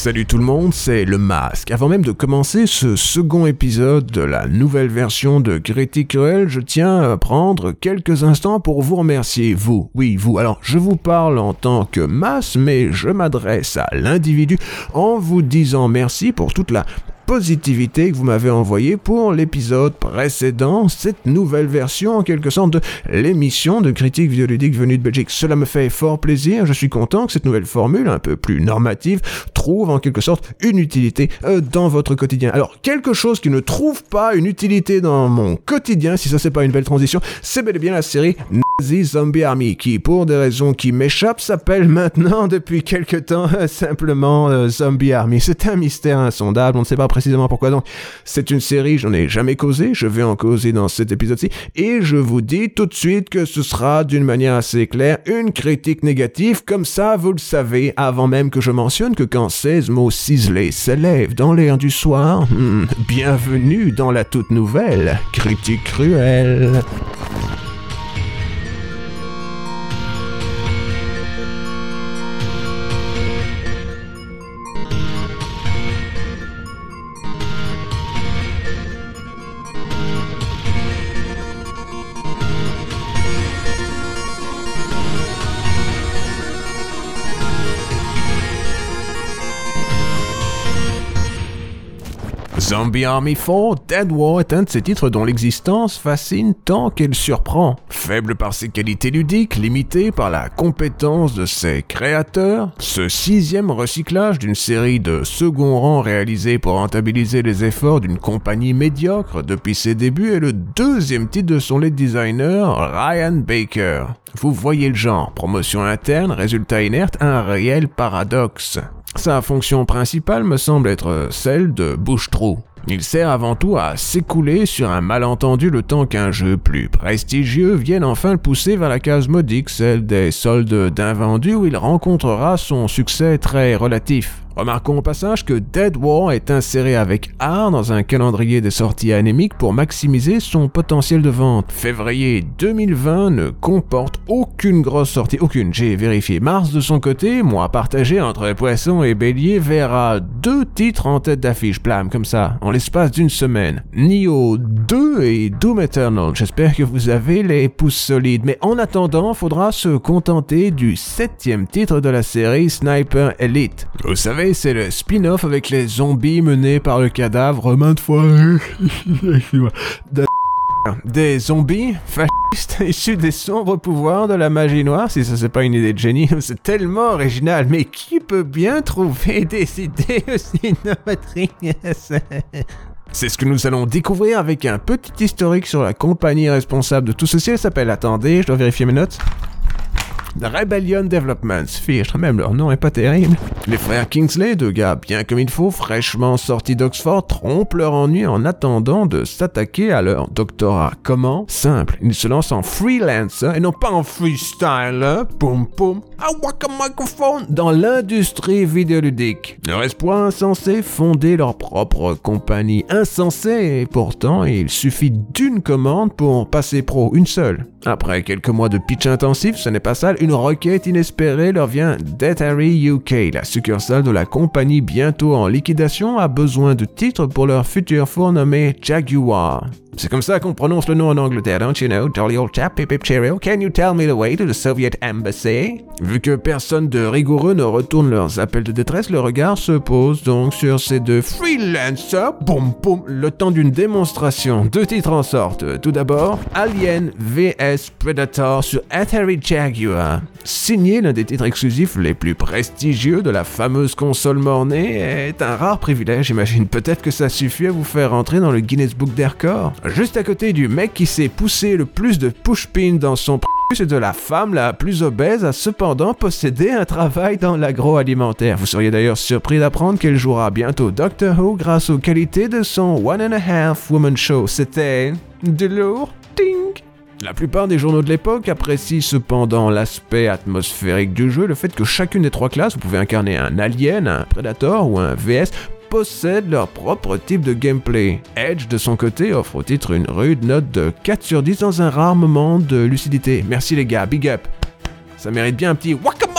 Salut tout le monde, c'est Le Masque. Avant même de commencer ce second épisode de la nouvelle version de Critique Cruel, je tiens à prendre quelques instants pour vous remercier, vous, oui, vous. Alors, je vous parle en tant que masse, mais je m'adresse à l'individu en vous disant merci pour toute la positivité que vous m'avez envoyée pour l'épisode précédent, cette nouvelle version en quelque sorte de l'émission de critique vidéoludique venue de Belgique. Cela me fait fort plaisir, je suis content que cette nouvelle formule, un peu plus normative, trouve en quelque sorte une utilité euh, dans votre quotidien. Alors, quelque chose qui ne trouve pas une utilité dans mon quotidien, si ça c'est pas une belle transition, c'est bel et bien la série Nazi Zombie Army, qui pour des raisons qui m'échappent s'appelle maintenant depuis quelque temps simplement euh, Zombie Army. C'est un mystère insondable, on ne sait pas précisément pourquoi donc. C'est une série, j'en ai jamais causé, je vais en causer dans cet épisode-ci, et je vous dis tout de suite que ce sera d'une manière assez claire une critique négative, comme ça vous le savez, avant même que je mentionne que quand 16 mots ciselés s'élèvent dans l'air du soir, hmm, bienvenue dans la toute nouvelle critique cruelle. Zombie Army 4 Dead War est un de ces titres dont l'existence fascine tant qu'elle surprend. Faible par ses qualités ludiques, limité par la compétence de ses créateurs, ce sixième recyclage d'une série de second rang réalisée pour rentabiliser les efforts d'une compagnie médiocre depuis ses débuts est le deuxième titre de son lead designer, Ryan Baker. Vous voyez le genre, promotion interne, résultat inerte, un réel paradoxe. Sa fonction principale me semble être celle de bouche-trou. Il sert avant tout à s'écouler sur un malentendu le temps qu'un jeu plus prestigieux vienne enfin le pousser vers la case modique, celle des soldes d'invendus où il rencontrera son succès très relatif. Remarquons au passage que Dead War est inséré avec art dans un calendrier des sorties anémiques pour maximiser son potentiel de vente. Février 2020 ne comporte aucune grosse sortie, aucune, j'ai vérifié. Mars de son côté, mois partagé entre Poisson et Bélier, verra deux titres en tête d'affiche, plam, comme ça, en l'espace d'une semaine. Nioh 2 et Doom Eternal. J'espère que vous avez les pouces solides, mais en attendant, faudra se contenter du septième titre de la série Sniper Elite. C'est le spin-off avec les zombies menés par le cadavre maintes fois. Des zombies fascistes issus des sombres pouvoirs de la magie noire, si ça c'est pas une idée de génie, c'est tellement original, mais qui peut bien trouver des idées aussi novatrices C'est ce que nous allons découvrir avec un petit historique sur la compagnie responsable de tout ceci. Elle s'appelle, attendez, je dois vérifier mes notes. Rebellion Developments, fiche, même leur nom est pas terrible. Les frères Kingsley, deux gars bien comme il faut, fraîchement sortis d'Oxford, trompent leur ennui en attendant de s'attaquer à leur doctorat. Comment? Simple, ils se lancent en freelance et non pas en freestyle. Poum poum, ah walk a microphone dans l'industrie vidéoludique. Leur espoir insensé, fonder leur propre compagnie. Insensé, et pourtant il suffit d'une commande pour passer pro, une seule. Après quelques mois de pitch intensif, ce n'est pas ça, une requête inespérée leur vient d'Atari UK, la succursale de la compagnie bientôt en liquidation a besoin de titres pour leur futur four nommé Jaguar. C'est comme ça qu'on prononce le nom en Angleterre, don't you know? Jolly old chap, pip pip cheerio. Can you tell me the way to the Soviet embassy? Vu que personne de rigoureux ne retourne leurs appels de détresse, le regard se pose donc sur ces deux freelancers. Boum boum, le temps d'une démonstration. Deux titres en sortent. Tout d'abord, Alien vs Predator sur Atari Jaguar. Signé l'un des titres exclusifs les plus prestigieux de la fameuse console mornée est un rare privilège, j'imagine. Peut-être que ça suffit à vous faire entrer dans le Guinness Book des. Juste à côté du mec qui s'est poussé le plus de push-pin dans son plus et de la femme la plus obèse a cependant possédé un travail dans l'agroalimentaire. Vous seriez d'ailleurs surpris d'apprendre qu'elle jouera bientôt Doctor Who grâce aux qualités de son One and a Half Woman Show. C'était de lourd. Ting la plupart des journaux de l'époque apprécient cependant l'aspect atmosphérique du jeu, le fait que chacune des trois classes, vous pouvez incarner un alien, un predator ou un VS, possèdent leur propre type de gameplay. Edge, de son côté, offre au titre une rude note de 4 sur 10 dans un rare moment de lucidité. Merci les gars, big up. Ça mérite bien un petit Wakamaka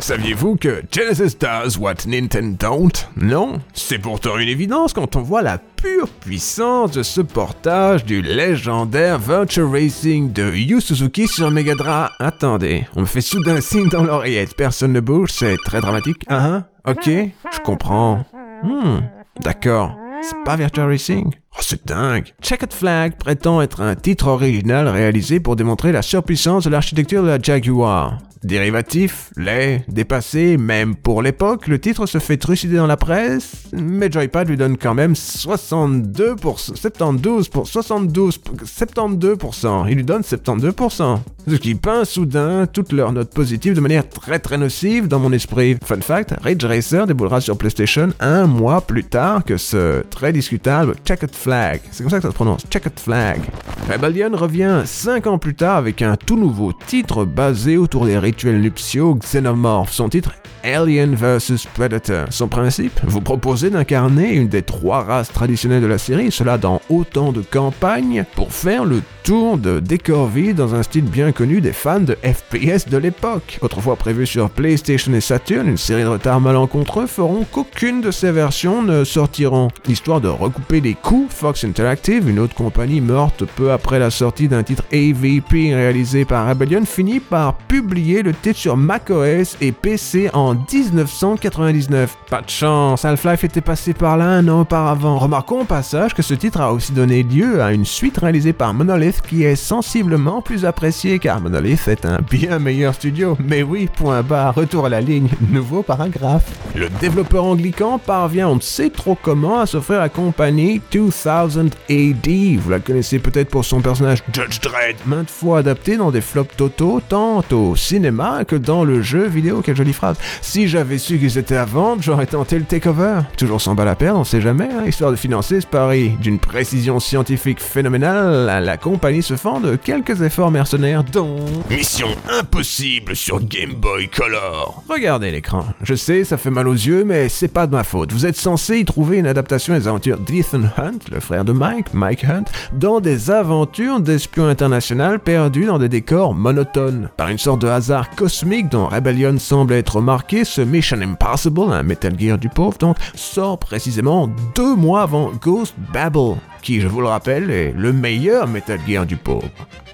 Saviez-vous que Genesis does what Nintendo don't? Non C'est pourtant une évidence quand on voit la pure puissance de ce portage du légendaire Virtual Racing de Yu Suzuki sur Mega Drive. Attendez, on me fait soudain signe dans l'oreillette, personne ne bouge, c'est très dramatique. Ah ah, ok, je comprends. Hmm, d'accord. C'est pas Virtual Racing? Oh, c'est dingue Checkered Flag prétend être un titre original réalisé pour démontrer la surpuissance de l'architecture de la Jaguar. Dérivatif, laid, dépassé, même pour l'époque, le titre se fait trucider dans la presse, mais Joypad lui donne quand même 62%, 72%, 72, 72%, il lui donne 72%. Ce qui peint soudain toutes leurs notes positives de manière très très nocive dans mon esprit. Fun fact, Ridge Racer déboulera sur PlayStation un mois plus tard que ce très discutable Checkered Flag. C'est comme ça que ça se prononce, Checkered Flag. Rebellion revient 5 ans plus tard avec un tout nouveau titre basé autour des rituels nuptiaux xénomorphes. Son titre Alien vs Predator. Son principe Vous proposer d'incarner une des trois races traditionnelles de la série, cela dans autant de campagnes, pour faire le tour de décor vide dans un style bien connu des fans de FPS de l'époque. Autrefois prévu sur PlayStation et Saturn, une série de retards malencontreux feront qu'aucune de ces versions ne sortiront. Histoire de recouper les coups, Fox Interactive, une autre compagnie morte peu après la sortie d'un titre AVP réalisé par Rebellion, finit par publier le titre sur macOS et PC en 1999. Pas de chance, Half-Life était passé par là un an auparavant. Remarquons au passage que ce titre a aussi donné lieu à une suite réalisée par Monolith qui est sensiblement plus appréciée car Monolith est un bien meilleur studio. Mais oui, point bas, retour à la ligne, nouveau paragraphe. Le développeur anglican parvient on ne sait trop comment à s'offrir la compagnie 2000 AD. Vous la connaissez peut-être pour son personnage Judge Dredd, maintes fois adapté dans des flops totaux tant au cinéma que dans le jeu vidéo. Quelle jolie phrase. Si j'avais su qu'ils étaient à vendre, j'aurais tenté le takeover. Toujours sans balle à perdre, on sait jamais, hein, histoire de financer ce pari. D'une précision scientifique phénoménale, la compagnie se fend de quelques efforts mercenaires dont... Mission impossible sur Game Boy Color. Regardez l'écran. Je sais, ça fait mal aux yeux, mais c'est pas de ma faute. Vous êtes censé y trouver une adaptation des aventures d'Ethan Hunt, le frère de Mike, Mike Hunt, dans des aventures d'espions internationaux perdus dans des décors monotones. Par une sorte de hasard cosmique dont Rebellion semble être marqué, ce Mission Impossible, un Metal Gear du pauvre sort précisément deux mois avant Ghost Babel, qui, je vous le rappelle, est le meilleur Metal Gear du pauvre.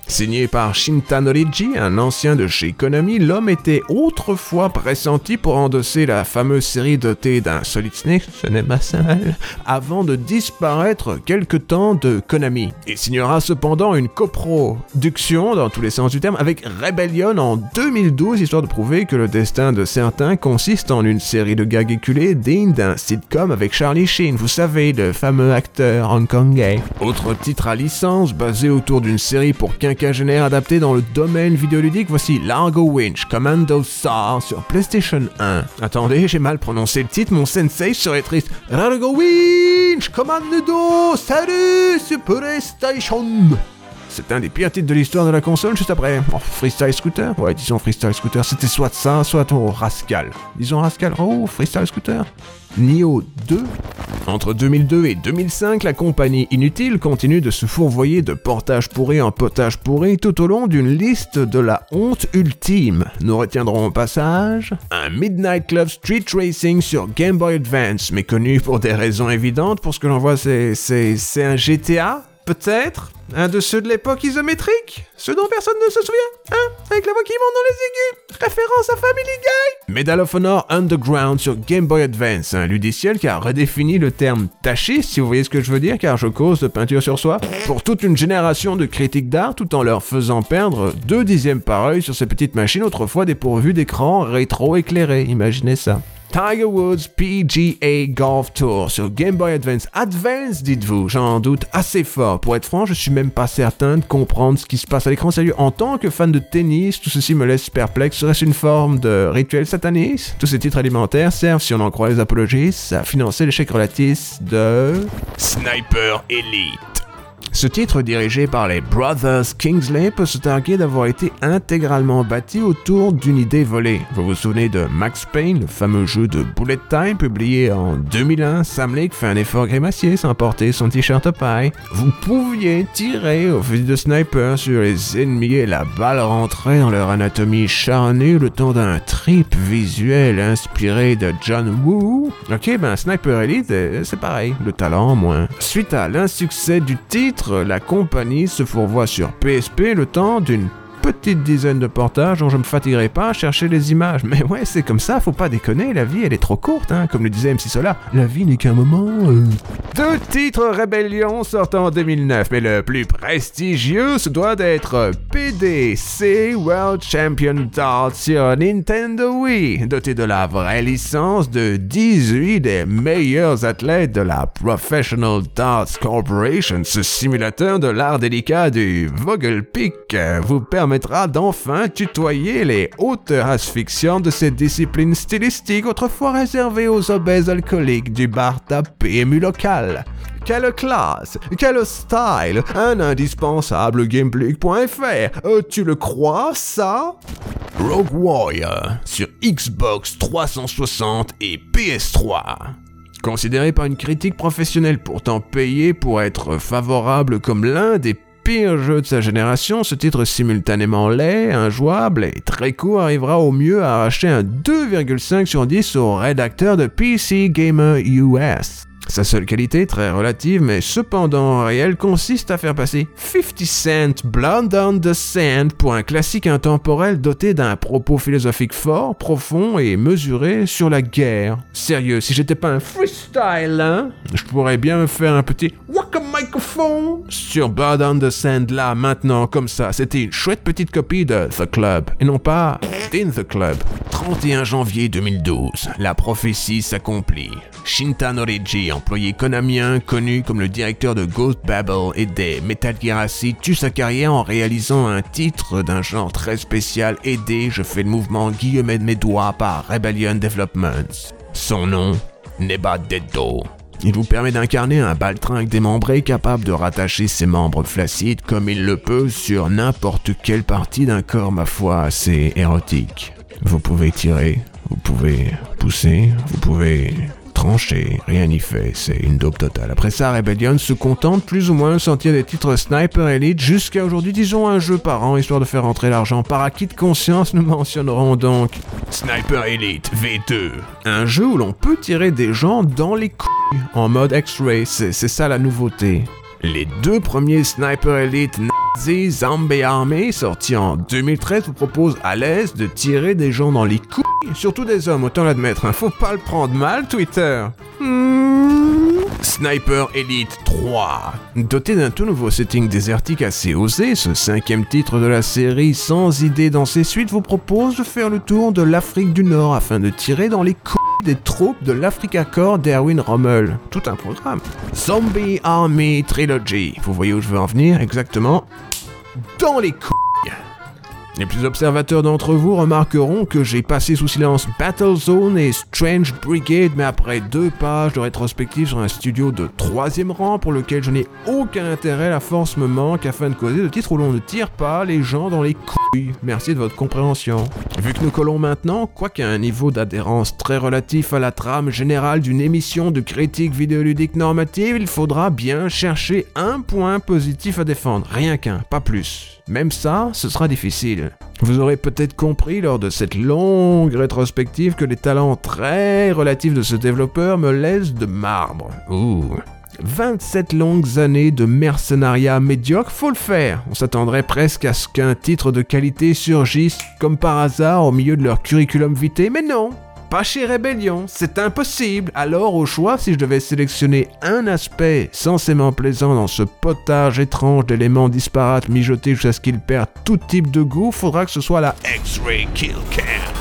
Signé par Shintanori-ji, un ancien de chez Konami, l'homme était autrefois pressenti pour endosser la fameuse série dotée d'un Solid Snake, ce n'est pas sale, avant de disparaître quelque temps de Konami. Il signera cependant une coproduction, dans tous les sens du terme, avec Rebellion en 2012, histoire de prouver que le destin de certains consiste en une série de gags éculés digne d'un sitcom avec Charlie Sheen, vous savez, le fameux acteur hongkongais. Autre titre à licence, basé autour d'une série pour quinquagénaire adapté dans le domaine vidéoludique, voici Largo Winch Commando Star sur PlayStation 1. Attendez, j'ai mal prononcé le titre, mon sensei serait triste. Largo Winch Commando Salut sur PlayStation c'est un des pires titres de l'histoire de la console juste après. Oh, freestyle Scooter Ouais, disons Freestyle Scooter. C'était soit ça, soit oh, Rascal. Disons Rascal. Oh, Freestyle Scooter. Nioh 2. Entre 2002 et 2005, la compagnie Inutile continue de se fourvoyer de portage pourri en potage pourri tout au long d'une liste de la honte ultime. Nous retiendrons au passage un Midnight Club Street Racing sur Game Boy Advance, mais connu pour des raisons évidentes. Pour ce que l'on voit, c'est un GTA Peut-être? Un de ceux de l'époque isométrique Ceux dont personne ne se souvient Hein Avec la voix qui monte dans les aigus Référence à Family Guy Medal of Honor Underground sur Game Boy Advance, un ludiciel qui a redéfini le terme taché, si vous voyez ce que je veux dire, car je cause de peinture sur soi, pour toute une génération de critiques d'art, tout en leur faisant perdre deux dixièmes par œil sur ces petites machines autrefois dépourvues d'écran rétro-éclairé. Imaginez ça. Tiger Woods PGA Golf Tour sur Game Boy Advance. Advance, dites-vous, j'en doute assez fort. Pour être franc, je suis même pas certain de comprendre ce qui se passe à l'écran. Sérieux, en tant que fan de tennis, tout ceci me laisse perplexe. Serait-ce une forme de rituel sataniste? Tous ces titres alimentaires servent, si on en croit les apologistes, à financer l'échec relatif de Sniper Elite. Ce titre, dirigé par les Brothers Kingsley, peut se targuer d'avoir été intégralement bâti autour d'une idée volée. Vous vous souvenez de Max Payne, le fameux jeu de Bullet Time publié en 2001 Sam Lake fait un effort grimacier sans porter son t-shirt paille. Vous pouviez tirer au fusil de sniper sur les ennemis et la balle rentrait dans leur anatomie charnue le temps d'un trip visuel inspiré de John Woo. Ok, ben Sniper Elite, euh, c'est pareil, le talent en moins. Suite à l'insuccès du titre, la compagnie se fourvoie sur PSP le temps d'une petite dizaine de portages dont je me fatiguerai pas à chercher les images. Mais ouais, c'est comme ça, faut pas déconner, la vie elle est trop courte, hein, comme le disait MC Solar. La vie n'est qu'un moment. Euh. Deux titres Rébellion sortent en 2009, mais le plus prestigieux se doit d'être PDC World Champion Darts sur Nintendo Wii, doté de la vraie licence de 18 des meilleurs athlètes de la Professional Darts Corporation. Ce simulateur de l'art délicat du Vogelpick vous permet d'enfin tutoyer les hauteurs asphyxiantes de cette discipline stylistique autrefois réservée aux obèses alcooliques du bar à PMU local. Quelle classe, quel style, un indispensable gameplay.fr. Euh, tu le crois, ça? Rogue Warrior sur Xbox 360 et PS3. Considéré par une critique professionnelle pourtant payée pour être favorable comme l'un des pire jeu de sa génération, ce titre simultanément laid, injouable et très court arrivera au mieux à arracher un 2,5 sur 10 au rédacteur de PC Gamer US. Sa seule qualité, très relative mais cependant réelle, consiste à faire passer 50 Cent Blood on the Sand pour un classique intemporel doté d'un propos philosophique fort, profond et mesuré sur la guerre. Sérieux, si j'étais pas un freestyle, hein, je pourrais bien me faire un petit Waka Microphone sur Blood on the Sand là, maintenant, comme ça. C'était une chouette petite copie de The Club, et non pas In the Club. 31 janvier 2012, la prophétie s'accomplit. Shinta Origi, employé konamien connu comme le directeur de Ghost Babel et des Metal Gear Acid, tue sa carrière en réalisant un titre d'un genre très spécial aidé, je fais le mouvement guillemet de mes doigts par Rebellion Developments. Son nom, Neba Dedo. Il vous permet d'incarner un baltringue démembré capable de rattacher ses membres flacides comme il le peut sur n'importe quelle partie d'un corps, ma foi, assez érotique. Vous pouvez tirer, vous pouvez pousser, vous pouvez tranché, rien n'y fait, c'est une dope totale. Après ça, Rebellion se contente plus ou moins de sortir des titres Sniper Elite jusqu'à aujourd'hui, disons un jeu par an, histoire de faire rentrer l'argent. Par acquis de conscience, nous mentionnerons donc Sniper Elite V2, un jeu où l'on peut tirer des gens dans les couilles en mode X-Ray, c'est ça la nouveauté. Les deux premiers Sniper Elite Zombie Army, sortis en 2013, vous proposent à l'aise de tirer des gens dans les couilles, surtout des hommes, autant l'admettre, hein. faut pas le prendre mal, Twitter. Hmm. Sniper Elite 3. Doté d'un tout nouveau setting désertique assez osé, ce cinquième titre de la série sans idée dans ses suites vous propose de faire le tour de l'Afrique du Nord afin de tirer dans les couilles des troupes de l'Africa Corps d'Erwin Rommel. Tout un programme. Zombie Army Trilogy. Vous voyez où je veux en venir exactement? Dans les couilles. Les plus observateurs d'entre vous remarqueront que j'ai passé sous silence Battlezone et Strange Brigade, mais après deux pages de rétrospective sur un studio de troisième rang pour lequel je n'ai aucun intérêt, la force me manque afin de causer de titres où l'on ne tire pas les gens dans les couilles. Merci de votre compréhension. Vu que nous collons maintenant, quoiqu'à un niveau d'adhérence très relatif à la trame générale d'une émission de critique vidéoludique normative, il faudra bien chercher un point positif à défendre, rien qu'un, pas plus. Même ça, ce sera difficile. Vous aurez peut-être compris lors de cette longue rétrospective que les talents très relatifs de ce développeur me laissent de marbre. Ouh. 27 longues années de mercenariat médiocre, faut le faire. On s'attendrait presque à ce qu'un titre de qualité surgisse comme par hasard au milieu de leur curriculum vitae, mais non. Pas chez Rébellion, c'est impossible. Alors au choix, si je devais sélectionner un aspect censément plaisant dans ce potage étrange d'éléments disparates mijotés jusqu'à ce qu'il perde tout type de goût, faudra que ce soit la X-Ray Kill Cam.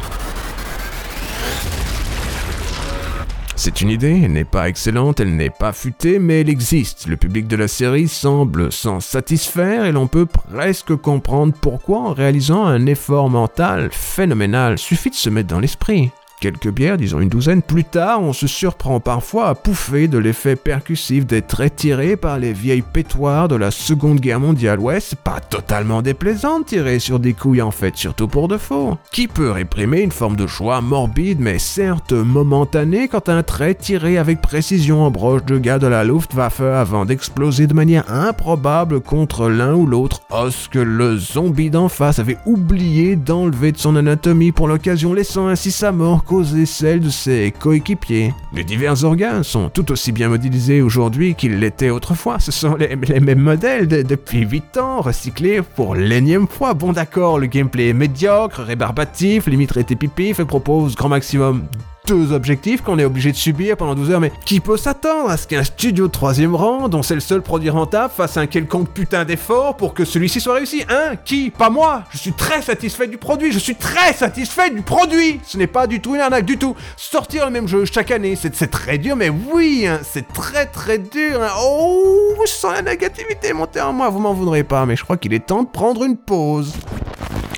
C'est une idée, elle n'est pas excellente, elle n'est pas futée, mais elle existe. Le public de la série semble s'en satisfaire et l'on peut presque comprendre pourquoi en réalisant un effort mental phénoménal. Suffit de se mettre dans l'esprit. Quelques bières, disons une douzaine, plus tard, on se surprend parfois à pouffer de l'effet percussif des traits tirés par les vieilles pétoires de la Seconde Guerre mondiale. Ouais, c'est pas totalement déplaisant de tirer sur des couilles en fait, surtout pour de faux. Qui peut réprimer une forme de choix morbide, mais certes momentané, quand un trait tiré avec précision en broche de gars de la Luftwaffe avant d'exploser de manière improbable contre l'un ou l'autre os que le zombie d'en face avait oublié d'enlever de son anatomie pour l'occasion, laissant ainsi sa mort causer celle de ses coéquipiers. Les divers organes sont tout aussi bien modélisés aujourd'hui qu'ils l'étaient autrefois. Ce sont les, mêmes modèles depuis 8 ans, recyclés pour l'énième fois. Bon d'accord, le gameplay est médiocre, rébarbatif, limite répétitif et propose grand maximum deux objectifs qu'on est obligé de subir pendant 12 heures, mais qui peut s'attendre à ce qu'un studio de troisième rang, dont c'est le seul produit rentable, fasse un quelconque putain d'effort pour que celui-ci soit réussi Hein Qui Pas moi Je suis très satisfait du produit, je suis très satisfait du produit Ce n'est pas du tout une arnaque, du tout Sortir le même jeu chaque année, c'est très dur, mais oui, hein, c'est très très dur hein. Oh, je sens la négativité monter en moi, vous m'en voudrez pas, mais je crois qu'il est temps de prendre une pause.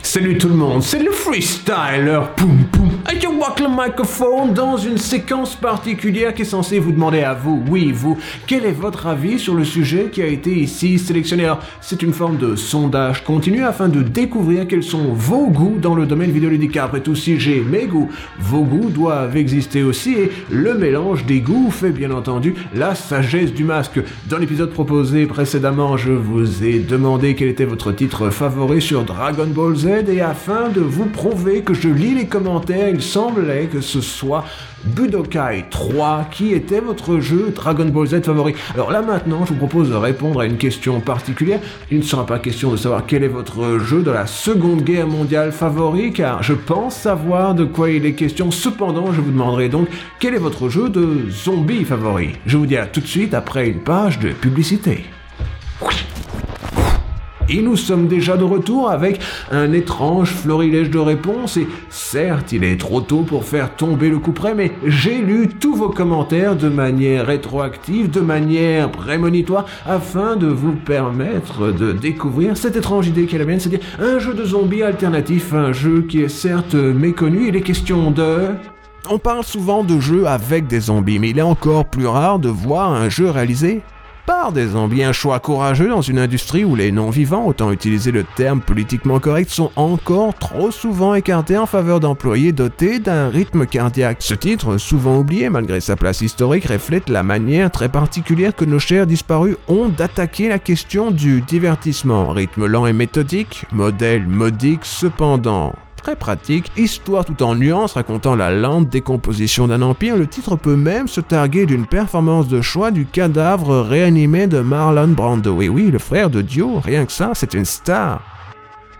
Salut tout le monde, c'est le freestyler. Poum Et je walk le microphone dans une séquence particulière qui est censée vous demander à vous, oui vous, quel est votre avis sur le sujet qui a été ici sélectionné. Alors, c'est une forme de sondage continu afin de découvrir quels sont vos goûts dans le domaine vidéoludique. Après tout, si j'ai mes goûts, vos goûts doivent exister aussi et le mélange des goûts fait bien entendu la sagesse du masque. Dans l'épisode proposé précédemment, je vous ai demandé quel était votre titre favori sur Dragon Ball Z et afin de vous prouver que je lis les commentaires, il semblait que ce soit Budokai 3 qui était votre jeu Dragon Ball Z favori. Alors là maintenant, je vous propose de répondre à une question particulière. Il ne sera pas question de savoir quel est votre jeu de la Seconde Guerre mondiale favori, car je pense savoir de quoi il est question. Cependant, je vous demanderai donc quel est votre jeu de zombie favori? Je vous dis à tout de suite après une page de publicité. Et nous sommes déjà de retour avec un étrange florilège de réponses. Et certes il est trop tôt pour faire tomber le coup près mais j'ai lu tous vos commentaires de manière rétroactive, de manière prémonitoire afin de vous permettre de découvrir cette étrange idée qu'est la mienne, c'est-à-dire un jeu de zombies alternatif, un jeu qui est certes méconnu, il est question de... On parle souvent de jeux avec des zombies, mais il est encore plus rare de voir un jeu réalisé par des zombies, un choix courageux dans une industrie où les non-vivants, autant utiliser le terme politiquement correct, sont encore trop souvent écartés en faveur d'employés dotés d'un rythme cardiaque. Ce titre, souvent oublié malgré sa place historique, reflète la manière très particulière que nos chers disparus ont d'attaquer la question du divertissement. Rythme lent et méthodique, modèle modique cependant très pratique, histoire tout en nuances racontant la lente décomposition d'un empire, le titre peut même se targuer d'une performance de choix du cadavre réanimé de Marlon Brando. Et oui, le frère de Dio, rien que ça, c'est une star.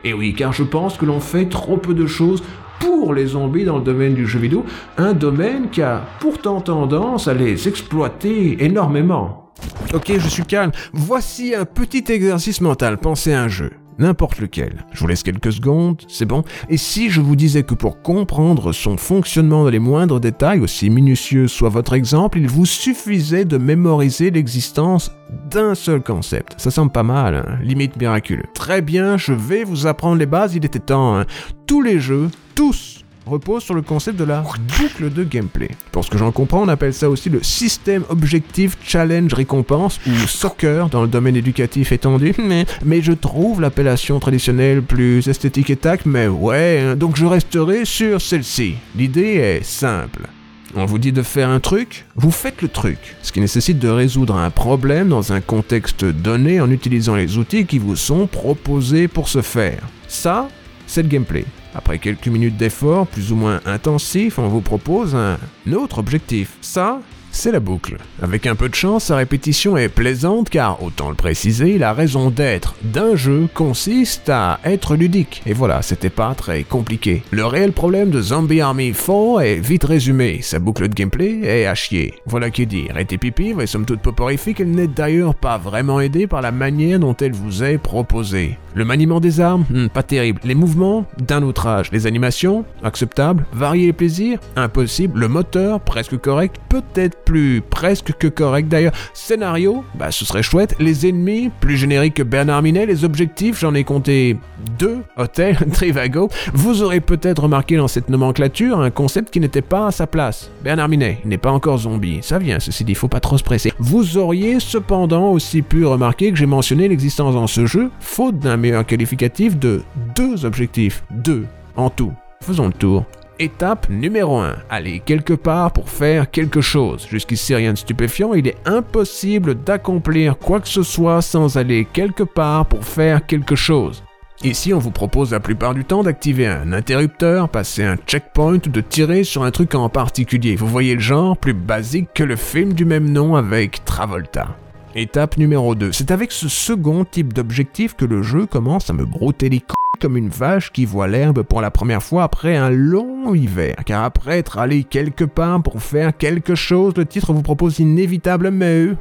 Et oui, car je pense que l'on fait trop peu de choses pour les zombies dans le domaine du jeu vidéo, un domaine qui a pourtant tendance à les exploiter énormément. Ok, je suis calme. Voici un petit exercice mental. Pensez à un jeu n'importe lequel. Je vous laisse quelques secondes, c'est bon. Et si je vous disais que pour comprendre son fonctionnement dans les moindres détails, aussi minutieux soit votre exemple, il vous suffisait de mémoriser l'existence d'un seul concept. Ça semble pas mal, hein limite miraculeux. Très bien, je vais vous apprendre les bases, il était temps. Hein Tous les jeux, tous repose sur le concept de la boucle de gameplay. Pour ce que j'en comprends, on appelle ça aussi le système objectif challenge récompense ou soccer dans le domaine éducatif étendu, mais, mais je trouve l'appellation traditionnelle plus esthétique et tac, mais ouais, hein. donc je resterai sur celle-ci. L'idée est simple. On vous dit de faire un truc, vous faites le truc, ce qui nécessite de résoudre un problème dans un contexte donné en utilisant les outils qui vous sont proposés pour ce faire. Ça, c'est le gameplay. Après quelques minutes d'effort plus ou moins intensif, on vous propose un autre objectif. Ça, c'est la boucle. Avec un peu de chance, sa répétition est plaisante car, autant le préciser, la raison d'être d'un jeu consiste à être ludique. Et voilà, c'était pas très compliqué. Le réel problème de Zombie Army 4 est vite résumé, sa boucle de gameplay est à chier. Voilà qui est dit, été pipi, et somme toute poporifique, elle n'est d'ailleurs pas vraiment aidée par la manière dont elle vous est proposée. Le maniement des armes, hmm, pas terrible. Les mouvements, d'un autre âge. Les animations, acceptables. Varier les plaisirs, impossible. Le moteur, presque correct. Peut-être plus presque que correct d'ailleurs. Scénario, bah ce serait chouette. Les ennemis, plus génériques que Bernard Minet. Les objectifs, j'en ai compté deux. Hôtel, Trivago. Vous aurez peut-être remarqué dans cette nomenclature un concept qui n'était pas à sa place. Bernard Minet, n'est pas encore zombie. Ça vient, ceci dit, faut pas trop se presser. Vous auriez cependant aussi pu remarquer que j'ai mentionné l'existence dans ce jeu, faute d'un meilleur qualificatif, de deux objectifs. Deux en tout. Faisons le tour. Étape numéro 1. Aller quelque part pour faire quelque chose. Jusqu'ici rien de stupéfiant, il est impossible d'accomplir quoi que ce soit sans aller quelque part pour faire quelque chose. Ici, on vous propose la plupart du temps d'activer un interrupteur, passer un checkpoint ou de tirer sur un truc en particulier. Vous voyez le genre plus basique que le film du même nom avec Travolta. Étape numéro 2. C'est avec ce second type d'objectif que le jeu commence à me brouter les comme une vache qui voit l'herbe pour la première fois après un long hiver. Car après être allé quelque part pour faire quelque chose, le titre vous propose inévitablement,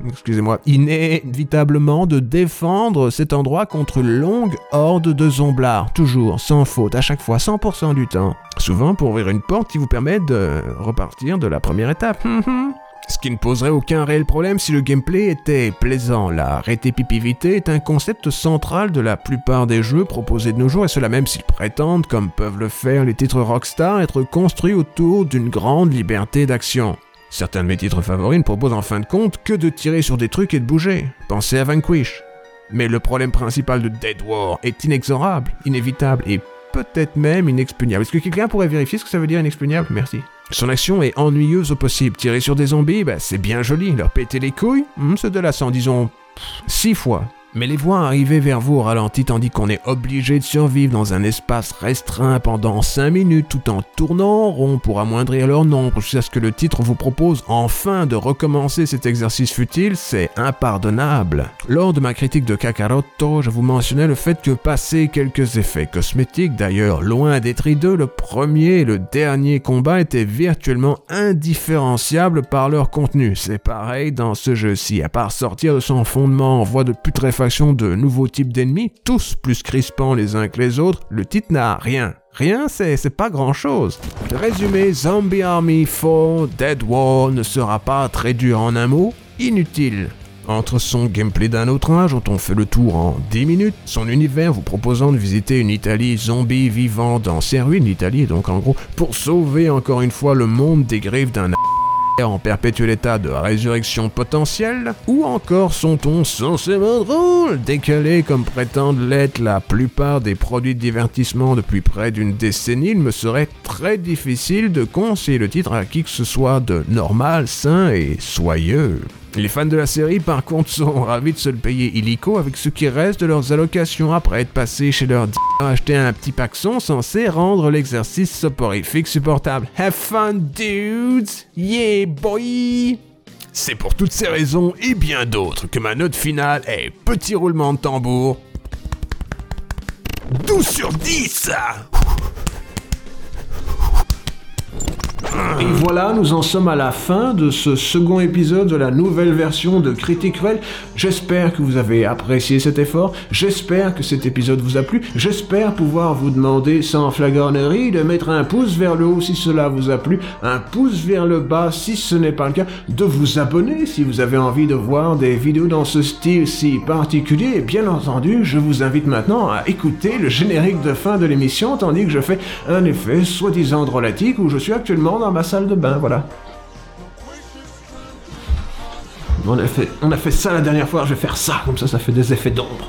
de défendre cet endroit contre une longue horde de zomblards. Toujours, sans faute, à chaque fois, 100% du temps. Souvent pour ouvrir une porte qui vous permet de repartir de la première étape. Ce qui ne poserait aucun réel problème si le gameplay était plaisant. La répétitivité est un concept central de la plupart des jeux proposés de nos jours, et cela même s'ils prétendent, comme peuvent le faire les titres Rockstar, être construits autour d'une grande liberté d'action. Certains de mes titres favoris ne proposent en fin de compte que de tirer sur des trucs et de bouger. Pensez à Vanquish. Mais le problème principal de Dead War est inexorable, inévitable et peut-être même inexpugnable. Est-ce que quelqu'un pourrait vérifier ce que ça veut dire inexpugnable? Merci. Son action est ennuyeuse au possible. Tirer sur des zombies, bah, c'est bien joli. Leur péter les couilles, hmm, c'est de la sang, disons, six fois. Mais les voir arriver vers vous au ralenti tandis qu'on est obligé de survivre dans un espace restreint pendant 5 minutes tout en tournant en rond pour amoindrir leur nombre jusqu'à ce que le titre vous propose enfin de recommencer cet exercice futile, c'est impardonnable. Lors de ma critique de Kakaroto, je vous mentionnais le fait que passer quelques effets cosmétiques, d'ailleurs loin d'être hideux, le premier et le dernier combat étaient virtuellement indifférenciables par leur contenu. C'est pareil dans ce jeu-ci, à part sortir de son fondement en voie de putréfaction de nouveaux types d'ennemis, tous plus crispants les uns que les autres, le titre n'a rien. Rien, c'est pas grand chose. Résumé, Zombie Army 4 Dead War ne sera pas très dur en un mot, inutile. Entre son gameplay d'un autre âge, dont on fait le tour en 10 minutes, son univers vous proposant de visiter une Italie zombie vivant dans ses ruines, l'Italie donc en gros, pour sauver encore une fois le monde des griffes d'un en perpétuel état de résurrection potentielle, ou encore sont-on censément drôle, décalé comme prétendent l'être la plupart des produits de divertissement depuis près d'une décennie, il me serait très difficile de conseiller le titre à qui que ce soit de normal, sain et soyeux. Les fans de la série, par contre, sont ravis de se le payer illico avec ce qui reste de leurs allocations après être passés chez leur d acheter un petit paxon censé rendre l'exercice soporifique supportable. Have fun, dudes! Yeah, boy! C'est pour toutes ces raisons et bien d'autres que ma note finale est petit roulement de tambour. 12 sur 10! Et voilà, nous en sommes à la fin de ce second épisode de la nouvelle version de Critique Cruel. J'espère que vous avez apprécié cet effort, j'espère que cet épisode vous a plu, j'espère pouvoir vous demander sans flagornerie de mettre un pouce vers le haut si cela vous a plu, un pouce vers le bas si ce n'est pas le cas, de vous abonner si vous avez envie de voir des vidéos dans ce style si particulier, et bien entendu, je vous invite maintenant à écouter le générique de fin de l'émission tandis que je fais un effet soi-disant drôlatique où je suis actuellement ma salle de bain, voilà. On a, fait, on a fait ça la dernière fois, je vais faire ça, comme ça ça fait des effets d'ombre.